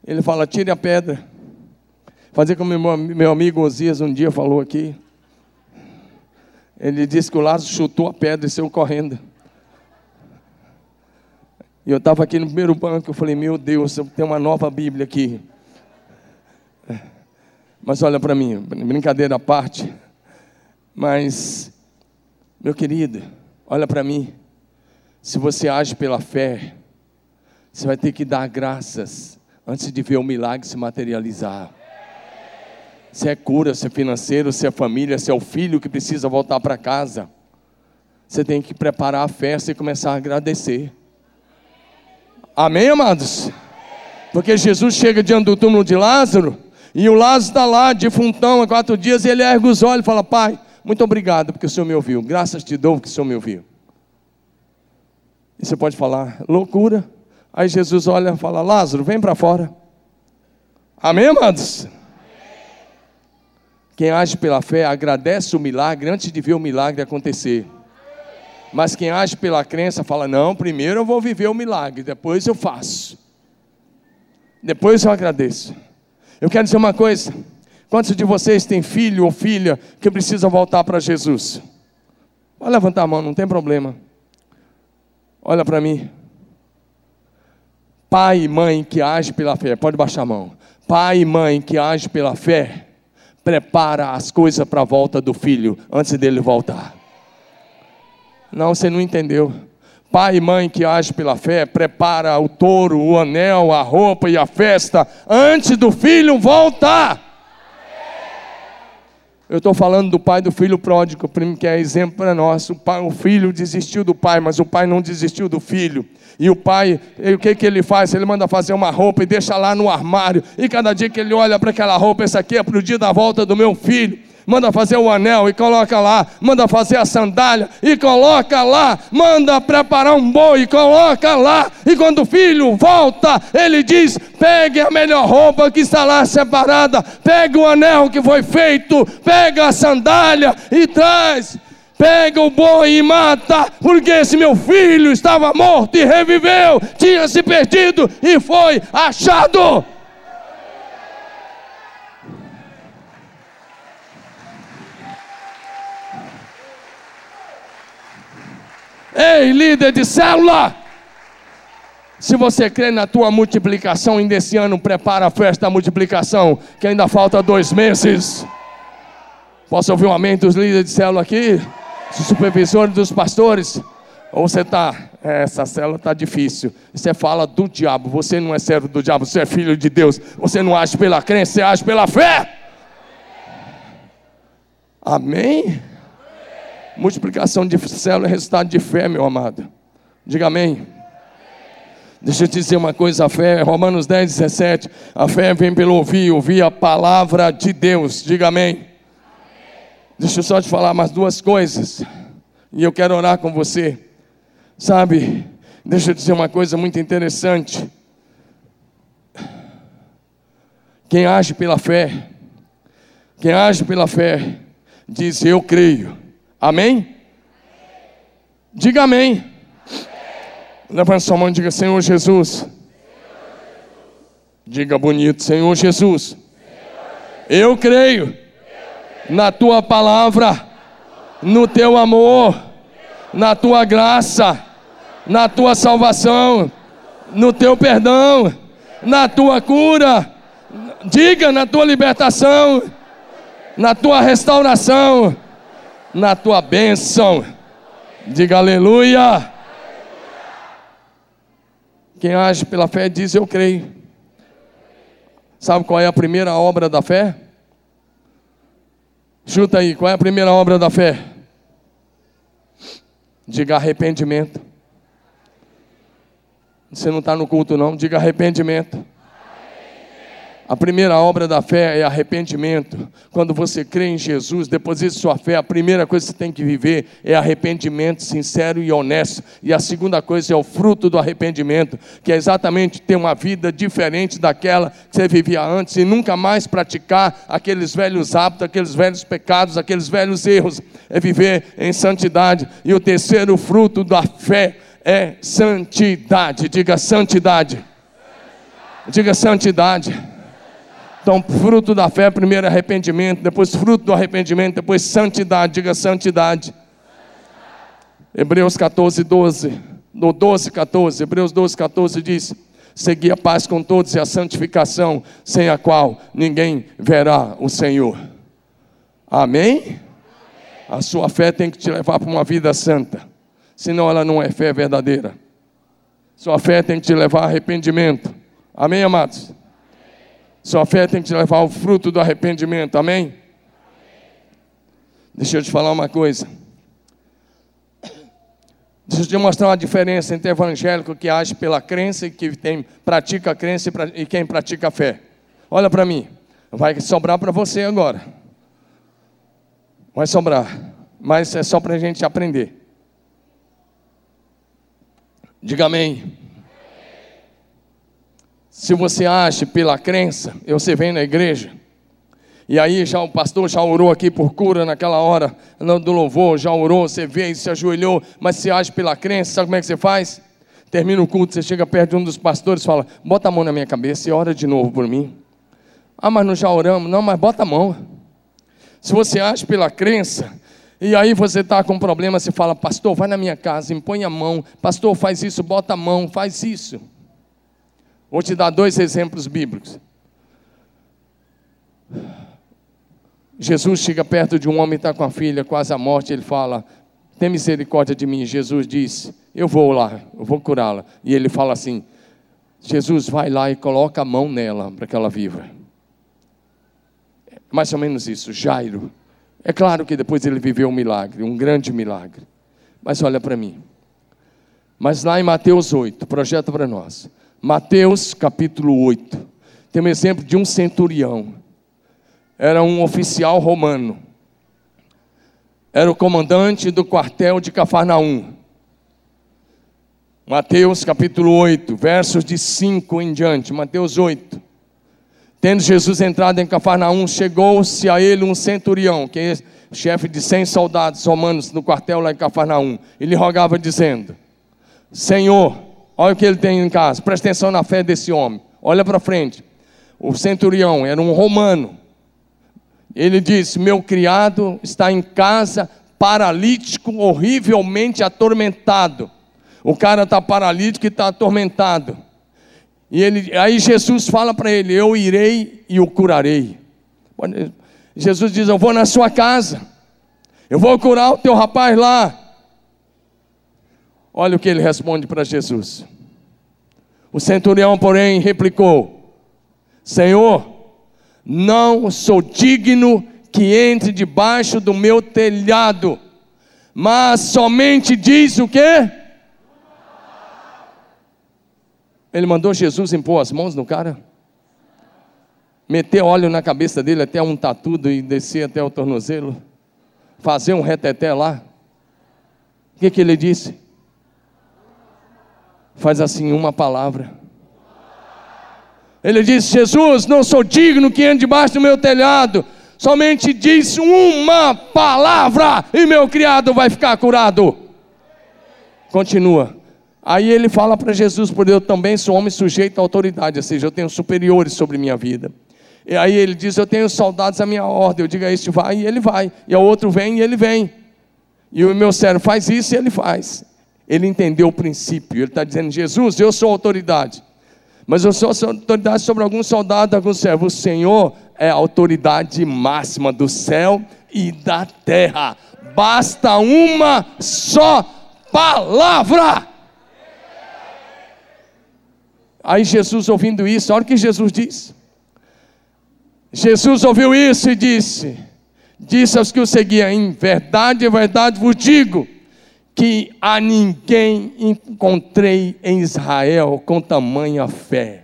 Ele fala: tire a pedra. Fazer como meu, meu amigo Osias um dia falou aqui. Ele disse que o Lázaro chutou a pedra e saiu correndo. E eu estava aqui no primeiro banco, eu falei, meu Deus, eu tenho uma nova Bíblia aqui. Mas olha para mim, brincadeira à parte. Mas, meu querido, olha para mim. Se você age pela fé, você vai ter que dar graças antes de ver o milagre se materializar. Se é cura, se é financeiro, se é família, se é o filho que precisa voltar para casa. Você tem que preparar a festa e começar a agradecer. Amém, amados? Porque Jesus chega diante do túmulo de Lázaro, e o Lázaro está lá, defuntão, há quatro dias, e ele ergue os olhos e fala: Pai, muito obrigado porque o Senhor me ouviu. Graças te dou porque o Senhor me ouviu. E você pode falar: loucura. Aí Jesus olha e fala: Lázaro, vem para fora. Amém, amados? Quem age pela fé agradece o milagre antes de ver o milagre acontecer. Mas quem age pela crença fala: Não, primeiro eu vou viver o milagre, depois eu faço. Depois eu agradeço. Eu quero dizer uma coisa: quantos de vocês têm filho ou filha que precisa voltar para Jesus? Pode levantar a mão, não tem problema. Olha para mim. Pai e mãe que age pela fé, pode baixar a mão. Pai e mãe que age pela fé, prepara as coisas para a volta do filho antes dele voltar. Não, você não entendeu. Pai e mãe que age pela fé, prepara o touro, o anel, a roupa e a festa antes do filho voltar. Eu estou falando do pai do filho pródigo, que é exemplo para nós. O, pai, o filho desistiu do pai, mas o pai não desistiu do filho. E o pai, o que, que ele faz? Ele manda fazer uma roupa e deixa lá no armário. E cada dia que ele olha para aquela roupa, essa aqui é para o dia da volta do meu filho. Manda fazer o anel e coloca lá, manda fazer a sandália e coloca lá, manda preparar um boi e coloca lá. E quando o filho volta, ele diz: pegue a melhor roupa que está lá separada, pegue o anel que foi feito, pega a sandália e traz. Pega o boi e mata, porque esse meu filho estava morto e reviveu, tinha se perdido e foi achado. Ei, líder de célula! Se você crê na tua multiplicação, ainda esse ano prepara a festa da multiplicação, que ainda falta dois meses. Posso ouvir um amém dos líderes de célula aqui? Dos supervisores, dos pastores? Ou você está, é, essa célula está difícil. Você fala do diabo, você não é servo do diabo, você é filho de Deus. Você não age pela crença, você age pela fé. Amém? Multiplicação de célula é resultado de fé, meu amado. Diga amém. Deixa eu te dizer uma coisa, a fé, Romanos 10, 17. A fé vem pelo ouvir, ouvir a palavra de Deus. Diga amém. amém. Deixa eu só te falar mais duas coisas. E eu quero orar com você. Sabe, deixa eu dizer uma coisa muito interessante. Quem age pela fé, quem age pela fé, diz eu creio Amém? Diga amém. Levante sua mão e diga: Senhor Jesus. Diga bonito: Senhor Jesus. Eu creio na tua palavra, no teu amor, na tua graça, na tua salvação, no teu perdão, na tua cura. Diga na tua libertação, na tua restauração na tua bênção. Diga aleluia. Quem age pela fé diz: Eu creio. Sabe qual é a primeira obra da fé? Chuta aí, qual é a primeira obra da fé? Diga arrependimento. Você não está no culto, não. Diga arrependimento. A primeira obra da fé é arrependimento. Quando você crê em Jesus, deposita sua fé, a primeira coisa que você tem que viver é arrependimento sincero e honesto. E a segunda coisa é o fruto do arrependimento, que é exatamente ter uma vida diferente daquela que você vivia antes e nunca mais praticar aqueles velhos hábitos, aqueles velhos pecados, aqueles velhos erros. É viver em santidade. E o terceiro fruto da fé é santidade. Diga santidade. Diga santidade. Então, fruto da fé, primeiro arrependimento, depois fruto do arrependimento, depois santidade, diga santidade. Hebreus 14, 12, no 12, 14, Hebreus 12, 14 diz: Segui a paz com todos e a santificação, sem a qual ninguém verá o Senhor. Amém? A sua fé tem que te levar para uma vida santa, senão ela não é fé verdadeira. Sua fé tem que te levar a arrependimento. Amém, amados? Sua fé tem que te levar ao fruto do arrependimento, amém? Deixa eu te falar uma coisa. Deixa eu te mostrar uma diferença entre evangélico que age pela crença e que tem, pratica a crença e quem pratica a fé. Olha para mim, vai sobrar para você agora. Vai sobrar, mas é só para a gente aprender. Diga amém. Se você acha pela crença, você vem na igreja, e aí já o pastor já orou aqui por cura naquela hora do louvor, já orou, você veio, se ajoelhou, mas se age pela crença, sabe como é que você faz? Termina o culto, você chega perto de um dos pastores fala: bota a mão na minha cabeça e ora de novo por mim. Ah, mas não já oramos? Não, mas bota a mão. Se você age pela crença, e aí você está com um problema, você fala, pastor, vai na minha casa, impõe a mão, pastor, faz isso, bota a mão, faz isso. Vou te dar dois exemplos bíblicos. Jesus chega perto de um homem que está com a filha, quase à morte, ele fala: Tem misericórdia de mim. Jesus diz: Eu vou lá, eu vou curá-la. E ele fala assim: Jesus, vai lá e coloca a mão nela para que ela viva. Mais ou menos isso, Jairo. É claro que depois ele viveu um milagre, um grande milagre. Mas olha para mim. Mas lá em Mateus 8, projeta para nós. Mateus capítulo 8. Tem um exemplo de um centurião. Era um oficial romano. era o comandante do quartel de Cafarnaum. Mateus capítulo 8, versos de 5 em diante. Mateus 8. Tendo Jesus entrado em Cafarnaum, chegou-se a ele um centurião, que é chefe de cem soldados romanos no quartel lá em Cafarnaum. Ele rogava dizendo: Senhor, olha o que ele tem em casa, presta atenção na fé desse homem. Olha para frente. O centurião era um romano. Ele disse: Meu criado está em casa, paralítico, horrivelmente atormentado. O cara está paralítico e está atormentado. E ele, aí Jesus fala para ele: Eu irei e o curarei. Jesus diz: Eu vou na sua casa, eu vou curar o teu rapaz lá. Olha o que ele responde para Jesus. O centurião, porém, replicou: Senhor, não sou digno que entre debaixo do meu telhado, mas somente diz o quê? Ele mandou Jesus impor as mãos no cara? Meter óleo na cabeça dele até um tatudo e descer até o tornozelo? Fazer um reteté lá? O que, que ele disse? Faz assim uma palavra. Ele disse: Jesus, não sou digno que entre debaixo do meu telhado. Somente diz uma palavra e meu criado vai ficar curado. Continua. Aí ele fala para Jesus, por eu também sou homem sujeito à autoridade, ou seja, eu tenho superiores sobre minha vida. E aí ele diz, eu tenho soldados à minha ordem, eu digo a este vai e ele vai, e ao outro vem e ele vem. E o meu servo faz isso e ele faz. Ele entendeu o princípio, ele está dizendo, Jesus, eu sou autoridade. Mas eu sou autoridade sobre alguns soldados, alguns servos. O Senhor é a autoridade máxima do céu e da terra. Basta uma só palavra. Aí Jesus ouvindo isso, olha o que Jesus disse. Jesus ouviu isso e disse: Disse aos que o seguiam: Em verdade, em verdade vos digo, que a ninguém encontrei em Israel com tamanha fé.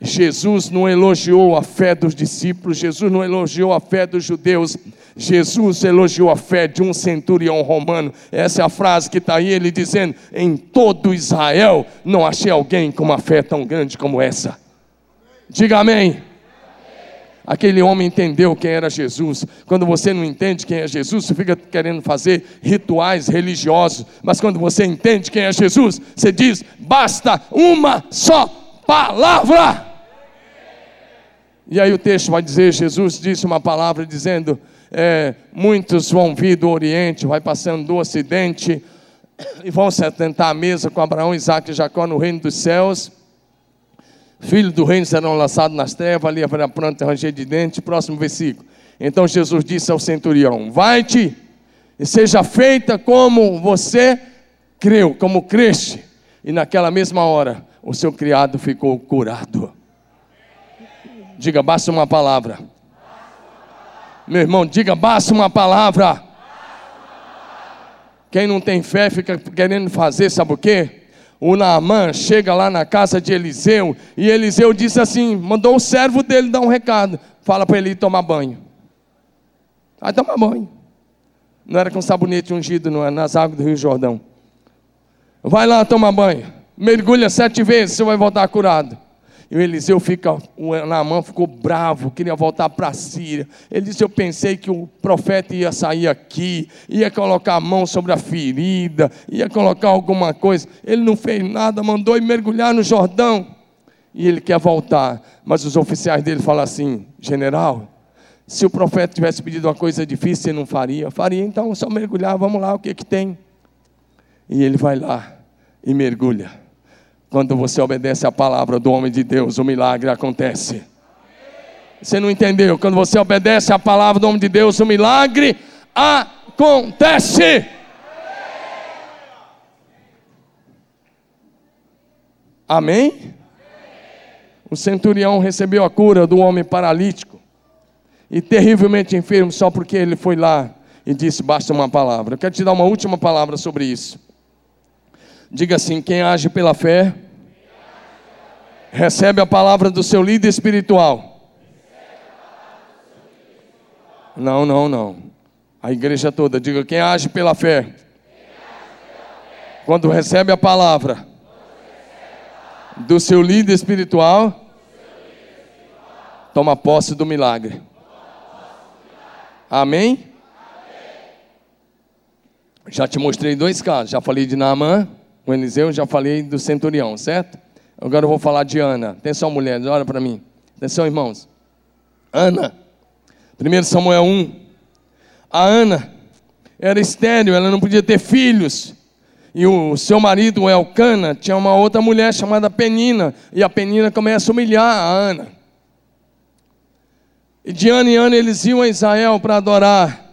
Jesus não elogiou a fé dos discípulos, Jesus não elogiou a fé dos judeus, Jesus elogiou a fé de um centurião romano. Essa é a frase que está aí, ele dizendo: Em todo Israel não achei alguém com uma fé tão grande como essa. Diga amém. Aquele homem entendeu quem era Jesus. Quando você não entende quem é Jesus, você fica querendo fazer rituais religiosos. Mas quando você entende quem é Jesus, você diz: basta uma só palavra. E aí o texto vai dizer: Jesus disse uma palavra dizendo: é, muitos vão vir do Oriente, vai passando do Ocidente, e vão se atentar à mesa com Abraão, Isaac e Jacó no reino dos céus. Filhos do reino serão lançados nas trevas, ali haverá pranto e ranger de dentes. Próximo versículo. Então Jesus disse ao centurião: Vai-te e seja feita como você creu, como creste. E naquela mesma hora, o seu criado ficou curado. Diga, basta uma palavra. Meu irmão, diga, basta uma palavra. Quem não tem fé fica querendo fazer, sabe o quê? O Naamã chega lá na casa de Eliseu e Eliseu disse assim: mandou o servo dele dar um recado. Fala para ele ir tomar banho. Vai tomar banho. Não era com sabonete ungido, não é nas águas do Rio Jordão. Vai lá tomar banho. Mergulha sete vezes, você vai voltar curado. E o Eliseu fica, o Naamã ficou bravo, queria voltar para a Síria. Ele disse: Eu pensei que o profeta ia sair aqui, ia colocar a mão sobre a ferida, ia colocar alguma coisa. Ele não fez nada, mandou ir mergulhar no Jordão. E ele quer voltar. Mas os oficiais dele falam assim: General, se o profeta tivesse pedido uma coisa difícil, você não faria? Faria, então só mergulhar, vamos lá, o que, que tem? E ele vai lá e mergulha. Quando você obedece a palavra do homem de Deus, o milagre acontece. Você não entendeu? Quando você obedece a palavra do homem de Deus, o milagre acontece. Amém? O centurião recebeu a cura do homem paralítico e terrivelmente enfermo só porque ele foi lá e disse: basta uma palavra. Eu quero te dar uma última palavra sobre isso. Diga assim: quem age pela fé, recebe a palavra do seu líder espiritual. Não, não, não. A igreja toda, diga: quem age pela fé, quando recebe a palavra do seu líder espiritual, toma posse do milagre. Amém? Já te mostrei dois casos. Já falei de Naamã, o Eliseu, já falei do centurião, certo? Agora eu vou falar de Ana. Atenção, mulheres, olha para mim. Atenção, irmãos. Ana. 1 Samuel 1. A Ana era estéril, ela não podia ter filhos. E o seu marido, Elcana, tinha uma outra mulher chamada Penina. E a Penina começa a humilhar a Ana. E de ano em ano eles iam a Israel para adorar.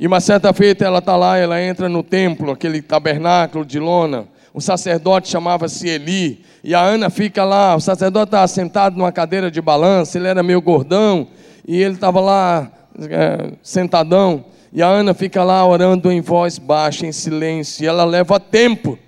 E uma certa feita ela está lá, ela entra no templo, aquele tabernáculo de lona. O sacerdote chamava-se Eli. E a Ana fica lá. O sacerdote estava sentado numa cadeira de balanço. Ele era meio gordão. E ele estava lá, é, sentadão. E a Ana fica lá orando em voz baixa, em silêncio. E ela leva tempo.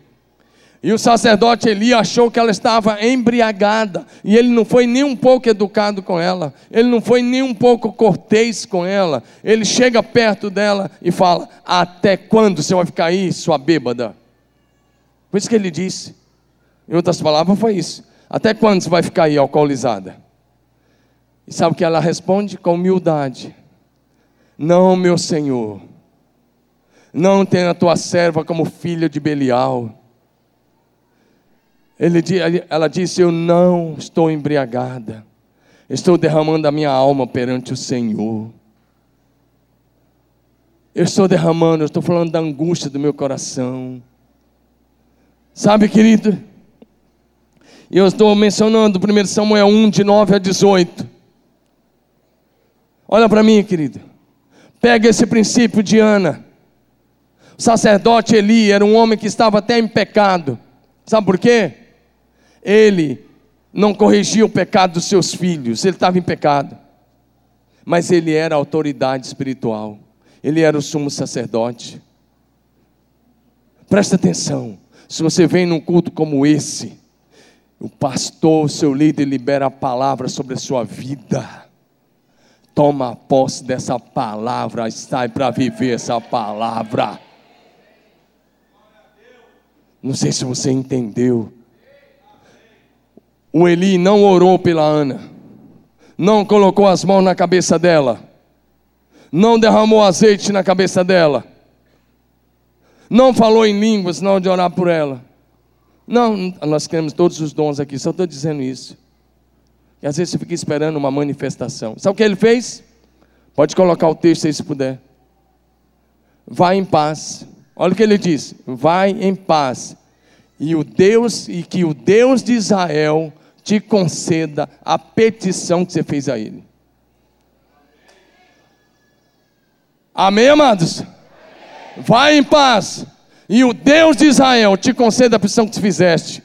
E o sacerdote Eli achou que ela estava embriagada, e ele não foi nem um pouco educado com ela, ele não foi nem um pouco cortês com ela. Ele chega perto dela e fala: Até quando você vai ficar aí, sua bêbada? Por isso que ele disse, em outras palavras, foi isso: Até quando você vai ficar aí alcoolizada? E sabe o que ela responde? Com humildade: Não, meu senhor, não tenha a tua serva como filha de Belial ele, ela disse: Eu não estou embriagada, estou derramando a minha alma perante o Senhor. Eu estou derramando, eu estou falando da angústia do meu coração. Sabe, querido? Eu estou mencionando 1 Samuel 1, de 9 a 18. Olha para mim, querido. Pega esse princípio de Ana. O sacerdote Eli era um homem que estava até em pecado. Sabe por quê? Ele não corrigia o pecado dos seus filhos, ele estava em pecado. Mas ele era autoridade espiritual, ele era o sumo sacerdote. Presta atenção, se você vem num culto como esse, o pastor, o seu líder, libera a palavra sobre a sua vida. Toma posse dessa palavra, sai para viver essa palavra. Não sei se você entendeu o Eli não orou pela Ana, não colocou as mãos na cabeça dela, não derramou azeite na cabeça dela, não falou em línguas na hora de orar por ela. Não, nós queremos todos os dons aqui, só estou dizendo isso. E às vezes você fica esperando uma manifestação. Sabe o que ele fez? Pode colocar o texto aí se puder. Vai em paz. Olha o que ele diz: vai em paz. E o Deus, e que o Deus de Israel te conceda a petição que você fez a Ele. Amém, amados? Vai em paz, e o Deus de Israel te conceda a petição que você fizeste.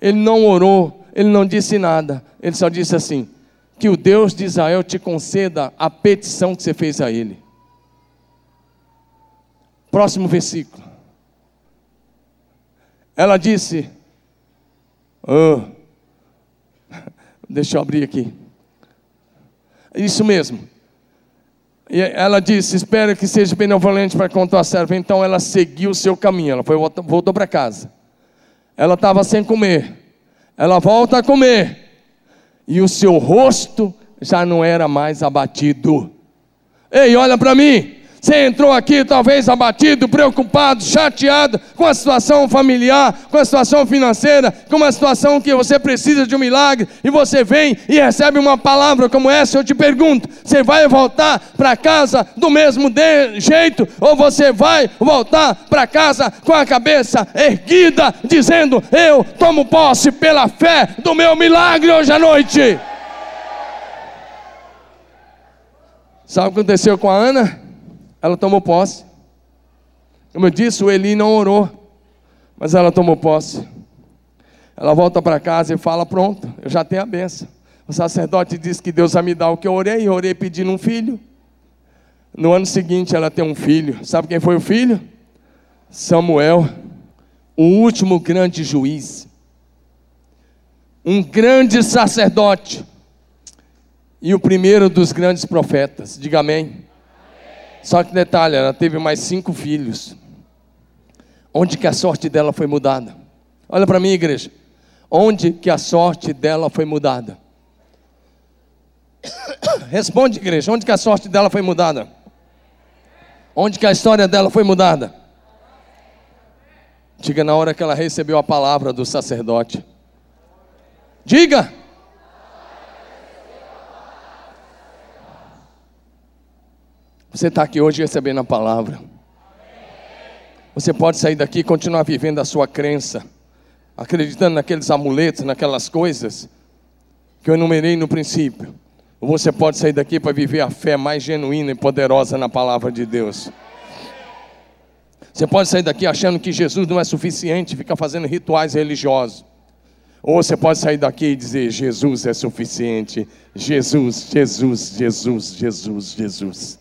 Ele não orou, ele não disse nada, ele só disse assim: que o Deus de Israel te conceda a petição que você fez a Ele. Próximo versículo. Ela disse: oh, Deixa eu abrir aqui. Isso mesmo. E ela disse: Espero que seja benevolente para com tua serva. Então ela seguiu o seu caminho. Ela foi, voltou para casa. Ela estava sem comer. Ela volta a comer. E o seu rosto já não era mais abatido. Ei, olha para mim. Você entrou aqui talvez abatido, preocupado, chateado com a situação familiar, com a situação financeira, com uma situação que você precisa de um milagre, e você vem e recebe uma palavra como essa. Eu te pergunto: você vai voltar para casa do mesmo jeito, ou você vai voltar para casa com a cabeça erguida, dizendo: Eu tomo posse pela fé do meu milagre hoje à noite? Sabe o que aconteceu com a Ana? Ela tomou posse. Como eu disse, o Eli não orou, mas ela tomou posse. Ela volta para casa e fala: Pronto, eu já tenho a benção. O sacerdote disse que Deus vai me dar o que eu orei, eu orei pedindo um filho. No ano seguinte ela tem um filho. Sabe quem foi o filho? Samuel, o último grande juiz, um grande sacerdote e o primeiro dos grandes profetas. Diga amém. Só que detalhe, ela teve mais cinco filhos. Onde que a sorte dela foi mudada? Olha para mim, igreja. Onde que a sorte dela foi mudada? Responde, igreja. Onde que a sorte dela foi mudada? Onde que a história dela foi mudada? Diga na hora que ela recebeu a palavra do sacerdote. Diga. Você está aqui hoje recebendo a palavra. Você pode sair daqui e continuar vivendo a sua crença, acreditando naqueles amuletos, naquelas coisas que eu enumerei no princípio. Ou você pode sair daqui para viver a fé mais genuína e poderosa na palavra de Deus. Você pode sair daqui achando que Jesus não é suficiente, fica fazendo rituais religiosos. Ou você pode sair daqui e dizer: Jesus é suficiente. Jesus, Jesus, Jesus, Jesus, Jesus.